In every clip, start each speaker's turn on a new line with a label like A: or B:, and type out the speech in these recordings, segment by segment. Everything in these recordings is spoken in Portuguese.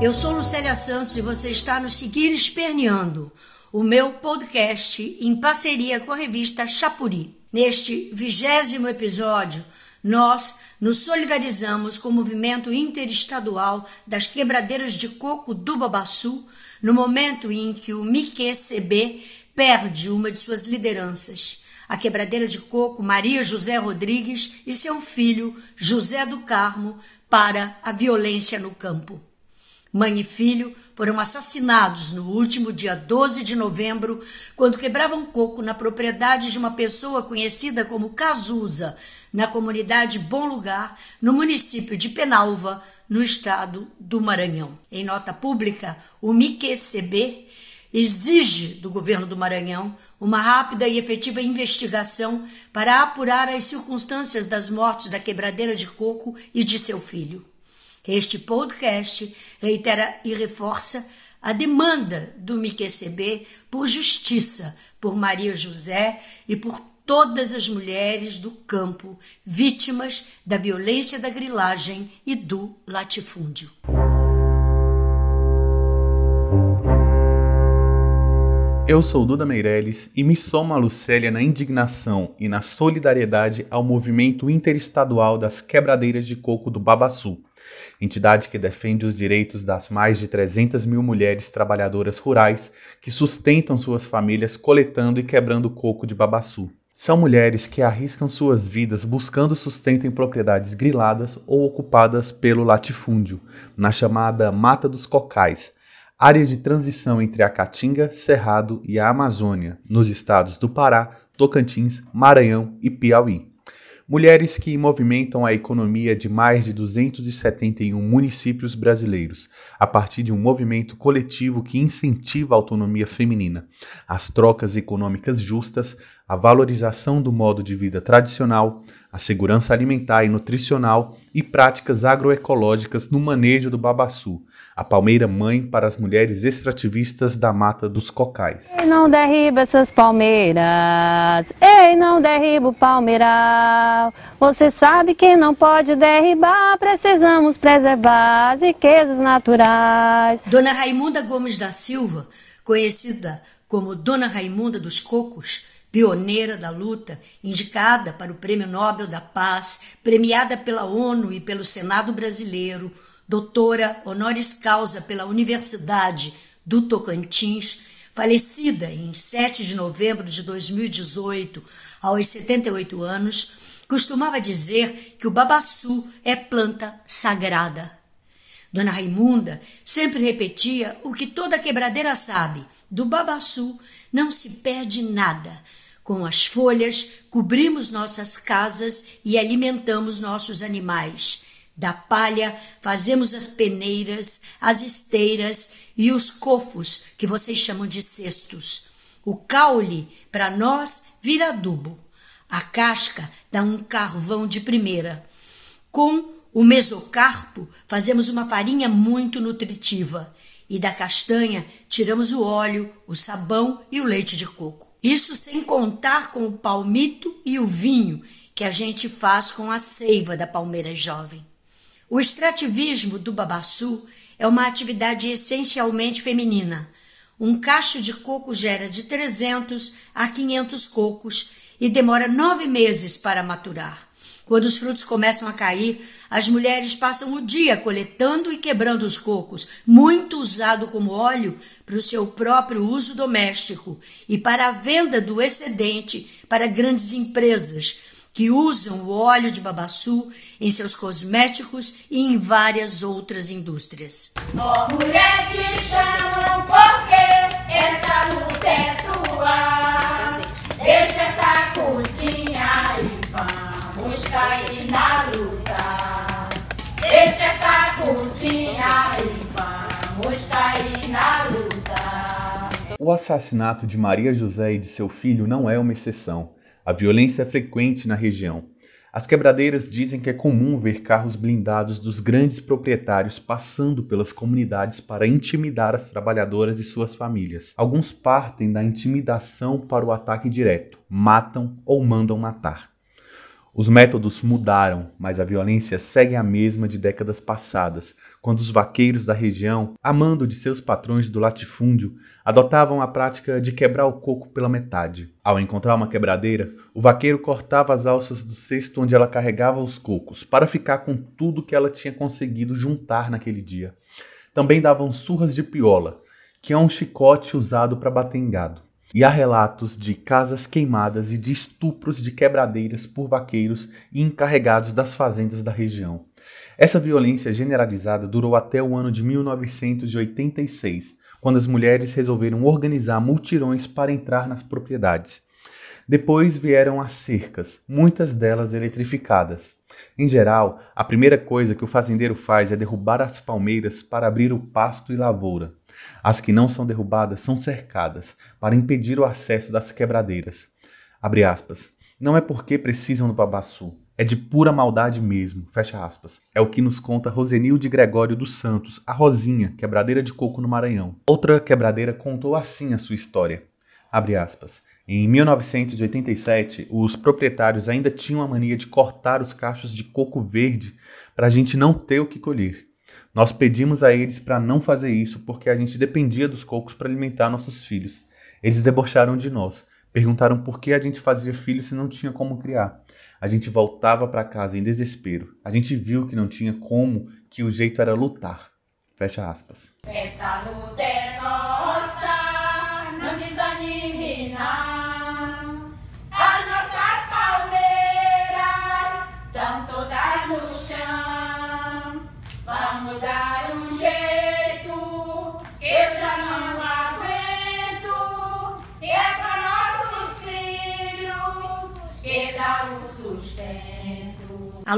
A: Eu sou Lucélia Santos e você está no Seguir Esperneando, o meu podcast em parceria com a revista Chapuri. Neste vigésimo episódio, nós nos solidarizamos com o movimento interestadual das quebradeiras de coco do Babaçu no momento em que o MIQCB perde uma de suas lideranças, a quebradeira de coco Maria José Rodrigues e seu filho José do Carmo para a violência no campo. Mãe e filho foram assassinados no último dia 12 de novembro, quando quebravam coco na propriedade de uma pessoa conhecida como Cazuza, na comunidade Bom Lugar, no município de Penalva, no estado do Maranhão. Em nota pública, o MIQCB exige do governo do Maranhão uma rápida e efetiva investigação para apurar as circunstâncias das mortes da quebradeira de coco e de seu filho. Este podcast reitera e reforça a demanda do MIQCB por justiça por Maria José e por todas as mulheres do campo vítimas da violência da grilagem e do latifúndio.
B: Eu sou Duda Meirelles e me somo a Lucélia na indignação e na solidariedade ao movimento interestadual das quebradeiras de coco do Babaçu, entidade que defende os direitos das mais de 300 mil mulheres trabalhadoras rurais que sustentam suas famílias coletando e quebrando coco de Babaçu. São mulheres que arriscam suas vidas buscando sustento em propriedades griladas ou ocupadas pelo latifúndio, na chamada Mata dos Cocais, áreas de transição entre a Caatinga, Cerrado e a Amazônia, nos estados do Pará, Tocantins, Maranhão e Piauí. Mulheres que movimentam a economia de mais de 271 municípios brasileiros, a partir de um movimento coletivo que incentiva a autonomia feminina, as trocas econômicas justas, a valorização do modo de vida tradicional, a segurança alimentar e nutricional e práticas agroecológicas no manejo do babaçu, a palmeira mãe para as mulheres extrativistas da mata dos cocais.
C: Ei, não derriba essas palmeiras, ei, não derriba o palmeiral. Você sabe que não pode derribar, precisamos preservar as riquezas naturais.
A: Dona Raimunda Gomes da Silva, conhecida como Dona Raimunda dos Cocos, pioneira da luta, indicada para o Prêmio Nobel da Paz, premiada pela ONU e pelo Senado brasileiro, doutora honoris causa pela Universidade do Tocantins, falecida em 7 de novembro de 2018, aos 78 anos, costumava dizer que o babaçu é planta sagrada. Dona Raimunda sempre repetia o que toda quebradeira sabe: do babaçu não se perde nada. Com as folhas, cobrimos nossas casas e alimentamos nossos animais. Da palha, fazemos as peneiras, as esteiras e os cofos, que vocês chamam de cestos. O caule, para nós, vira adubo. A casca dá um carvão de primeira. Com o mesocarpo, fazemos uma farinha muito nutritiva e da castanha tiramos o óleo, o sabão e o leite de coco. Isso sem contar com o palmito e o vinho que a gente faz com a seiva da palmeira jovem. O extrativismo do babaçu é uma atividade essencialmente feminina. Um cacho de coco gera de 300 a 500 cocos e demora nove meses para maturar. Quando os frutos começam a cair, as mulheres passam o dia coletando e quebrando os cocos, muito usado como óleo para o seu próprio uso doméstico e para a venda do excedente para grandes empresas que usam o óleo de babaçu em seus cosméticos e em várias outras indústrias.
D: Ó mulher te chamam porque essa luta é tua.
B: O assassinato de Maria José e de seu filho não é uma exceção. A violência é frequente na região. As quebradeiras dizem que é comum ver carros blindados dos grandes proprietários passando pelas comunidades para intimidar as trabalhadoras e suas famílias. Alguns partem da intimidação para o ataque direto, matam ou mandam matar. Os métodos mudaram, mas a violência segue a mesma de décadas passadas, quando os vaqueiros da região, amando de seus patrões do latifúndio, adotavam a prática de quebrar o coco pela metade. Ao encontrar uma quebradeira, o vaqueiro cortava as alças do cesto onde ela carregava os cocos, para ficar com tudo que ela tinha conseguido juntar naquele dia. Também davam surras de piola, que é um chicote usado para bater em gado e há relatos de casas queimadas e de estupros de quebradeiras por vaqueiros e encarregados das fazendas da região. Essa violência generalizada durou até o ano de 1986, quando as mulheres resolveram organizar multirões para entrar nas propriedades. Depois vieram as cercas, muitas delas eletrificadas. Em geral, a primeira coisa que o fazendeiro faz é derrubar as palmeiras para abrir o pasto e lavoura. As que não são derrubadas são cercadas para impedir o acesso das quebradeiras. Não é porque precisam do babaçu, é de pura maldade mesmo. Fecha aspas. É o que nos conta Rosenilde Gregório dos Santos, a Rosinha, quebradeira de coco no Maranhão. Outra quebradeira contou assim a sua história. Abre aspas. Em 1987, os proprietários ainda tinham a mania de cortar os cachos de coco verde para a gente não ter o que colher. Nós pedimos a eles para não fazer isso porque a gente dependia dos cocos para alimentar nossos filhos. Eles debocharam de nós. Perguntaram por que a gente fazia filhos se não tinha como criar. A gente voltava para casa em desespero. A gente viu que não tinha como, que o jeito era lutar. Fecha aspas.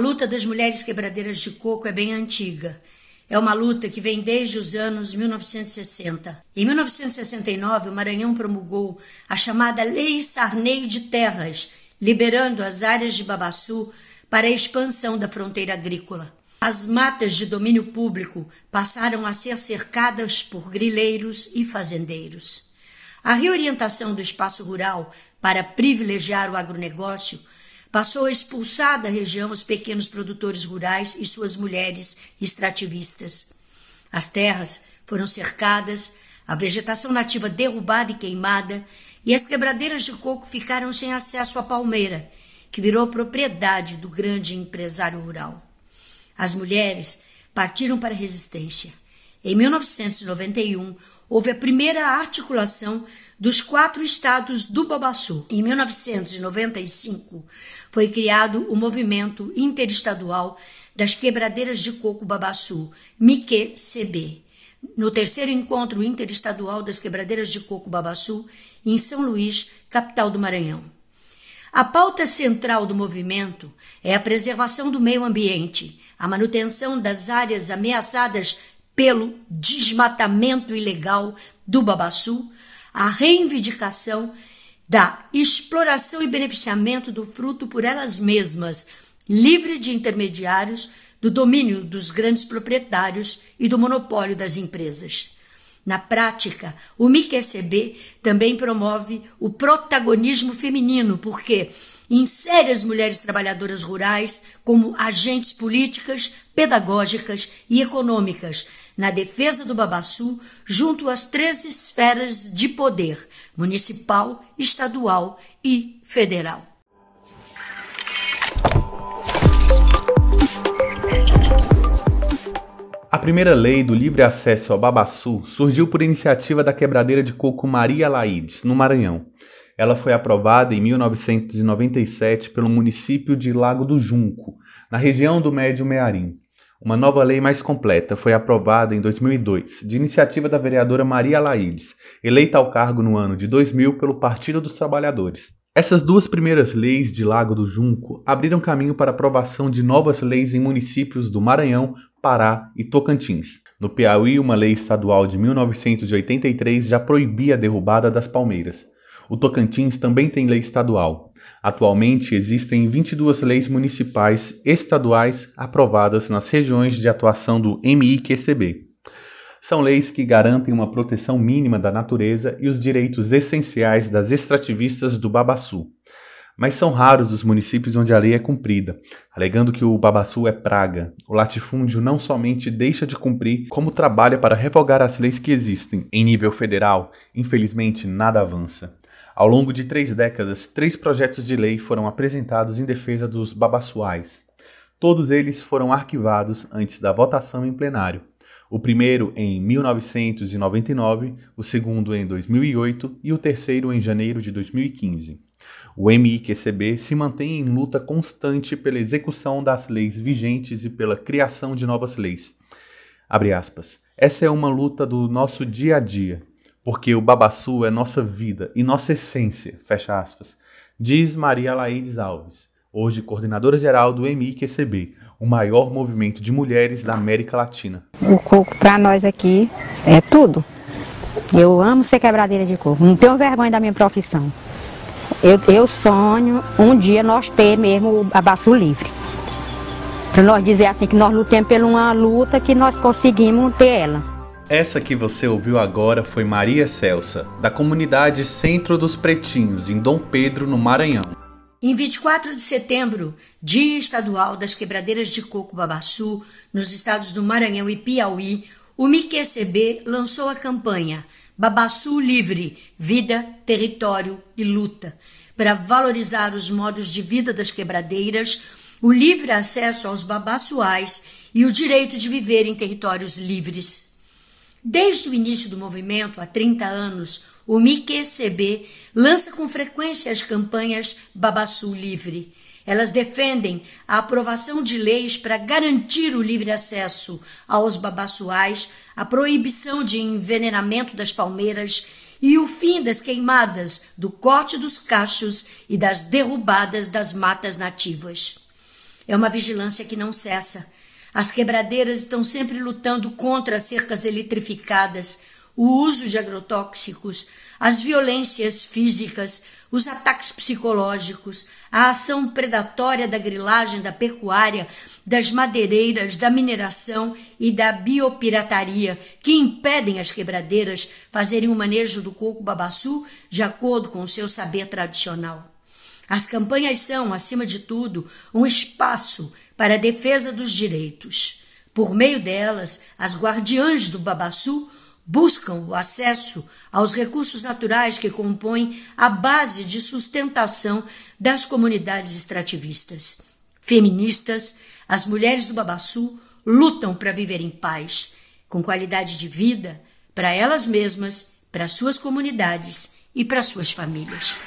A: Luta das mulheres quebradeiras de coco é bem antiga. É uma luta que vem desde os anos 1960. Em 1969, o Maranhão promulgou a chamada Lei Sarney de Terras, liberando as áreas de Babaçu para a expansão da fronteira agrícola. As matas de domínio público passaram a ser cercadas por grileiros e fazendeiros. A reorientação do espaço rural para privilegiar o agronegócio passou a expulsar da região os pequenos produtores rurais e suas mulheres extrativistas. As terras foram cercadas, a vegetação nativa derrubada e queimada, e as quebradeiras de coco ficaram sem acesso à palmeira, que virou propriedade do grande empresário rural. As mulheres partiram para a resistência. Em 1991, houve a primeira articulação dos quatro estados do Babaçu. Em 1995, foi criado o Movimento Interestadual das Quebradeiras de Coco Babaçu, MIQCB, no terceiro encontro interestadual das Quebradeiras de Coco Babaçu, em São Luís, capital do Maranhão. A pauta central do movimento é a preservação do meio ambiente, a manutenção das áreas ameaçadas pelo desmatamento ilegal do Babaçu, a reivindicação da exploração e beneficiamento do fruto por elas mesmas, livre de intermediários, do domínio dos grandes proprietários e do monopólio das empresas. Na prática, o MIQCB também promove o protagonismo feminino, porque insere as mulheres trabalhadoras rurais como agentes políticas, pedagógicas e econômicas na defesa do Babaçu junto às três esferas de poder: municipal, estadual e federal.
B: A primeira lei do livre acesso ao Babaçu surgiu por iniciativa da quebradeira de coco Maria Laides, no Maranhão. Ela foi aprovada em 1997 pelo município de Lago do Junco, na região do Médio Mearim. Uma nova lei mais completa foi aprovada em 2002, de iniciativa da vereadora Maria Laides, eleita ao cargo no ano de 2000 pelo Partido dos Trabalhadores. Essas duas primeiras leis de Lago do Junco abriram caminho para a aprovação de novas leis em municípios do Maranhão, Pará e Tocantins. No Piauí, uma lei estadual de 1983 já proibia a derrubada das palmeiras. O Tocantins também tem lei estadual. Atualmente existem 22 leis municipais estaduais aprovadas nas regiões de atuação do MIQCB. São leis que garantem uma proteção mínima da natureza e os direitos essenciais das extrativistas do Babaçu. Mas são raros os municípios onde a lei é cumprida, alegando que o babaçu é praga. O latifúndio não somente deixa de cumprir, como trabalha para revogar as leis que existem. Em nível federal, infelizmente, nada avança. Ao longo de três décadas, três projetos de lei foram apresentados em defesa dos babaçuais. Todos eles foram arquivados antes da votação em plenário. O primeiro em 1999, o segundo em 2008 e o terceiro em janeiro de 2015. O MIQCB se mantém em luta constante pela execução das leis vigentes e pela criação de novas leis. Essa é uma luta do nosso dia a dia, porque o babaçu é nossa vida e nossa essência, fecha aspas, diz Maria Laides Alves, hoje coordenadora geral do MIQCB, o maior movimento de mulheres da América Latina.
C: O coco para nós aqui é tudo. Eu amo ser quebradeira de coco, não tenho vergonha da minha profissão. Eu, eu sonho um dia nós ter mesmo a baço livre. Para nós dizer assim que nós lutamos por uma luta que nós conseguimos ter ela.
B: Essa que você ouviu agora foi Maria Celsa, da comunidade Centro dos Pretinhos, em Dom Pedro, no Maranhão.
A: Em 24 de setembro, Dia Estadual das Quebradeiras de Coco Babaçu, nos estados do Maranhão e Piauí, o MIQCB lançou a campanha Babaçu Livre Vida, Território e Luta para valorizar os modos de vida das quebradeiras, o livre acesso aos babaçuais e o direito de viver em territórios livres. Desde o início do movimento, há 30 anos, o MIQCB lança com frequência as campanhas Babassu Livre. Elas defendem a aprovação de leis para garantir o livre acesso aos babassuais, a proibição de envenenamento das palmeiras e o fim das queimadas, do corte dos cachos e das derrubadas das matas nativas. É uma vigilância que não cessa as quebradeiras estão sempre lutando contra as cercas eletrificadas, o uso de agrotóxicos, as violências físicas, os ataques psicológicos, a ação predatória da grilagem, da pecuária, das madeireiras, da mineração e da biopirataria, que impedem as quebradeiras fazerem o manejo do coco babaçu de acordo com o seu saber tradicional. As campanhas são, acima de tudo, um espaço para a defesa dos direitos. Por meio delas, as guardiãs do Babaçu buscam o acesso aos recursos naturais que compõem a base de sustentação das comunidades extrativistas. Feministas, as mulheres do Babaçu lutam para viver em paz, com qualidade de vida para elas mesmas, para suas comunidades e para suas famílias.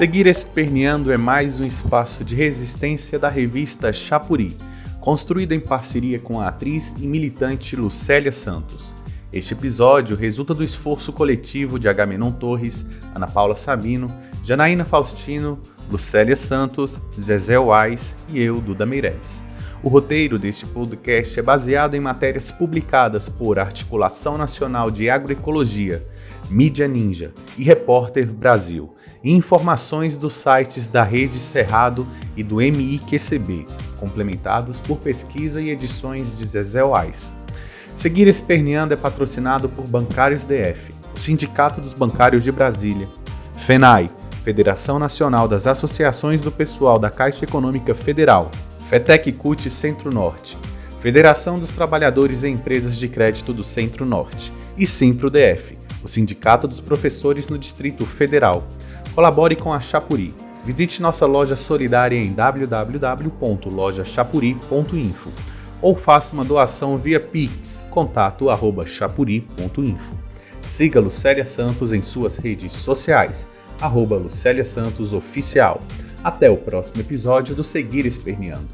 B: Seguir Esperneando é mais um espaço de resistência da revista Chapuri, construída em parceria com a atriz e militante Lucélia Santos. Este episódio resulta do esforço coletivo de Agamenon Torres, Ana Paula Sabino, Janaína Faustino, Lucélia Santos, Zezé Wais e eu, Duda Meireles. O roteiro deste podcast é baseado em matérias publicadas por Articulação Nacional de Agroecologia, Mídia Ninja e Repórter Brasil e informações dos sites da Rede Cerrado e do MIQCB, complementados por pesquisa e edições de Zezé Wais. Seguir Esperneando é patrocinado por Bancários DF, o Sindicato dos Bancários de Brasília, FENAI, Federação Nacional das Associações do Pessoal da Caixa Econômica Federal, FETEC CUT Centro-Norte, Federação dos Trabalhadores e Empresas de Crédito do Centro-Norte e Simpro-DF, o Sindicato dos Professores no Distrito Federal, Colabore com a Chapuri. Visite nossa loja solidária em www.lojachapuri.info ou faça uma doação via Pix, contato@chapuri.info. Siga Lucélia Santos em suas redes sociais, arroba Lucélia Santos Oficial. Até o próximo episódio do Seguir Esperneando.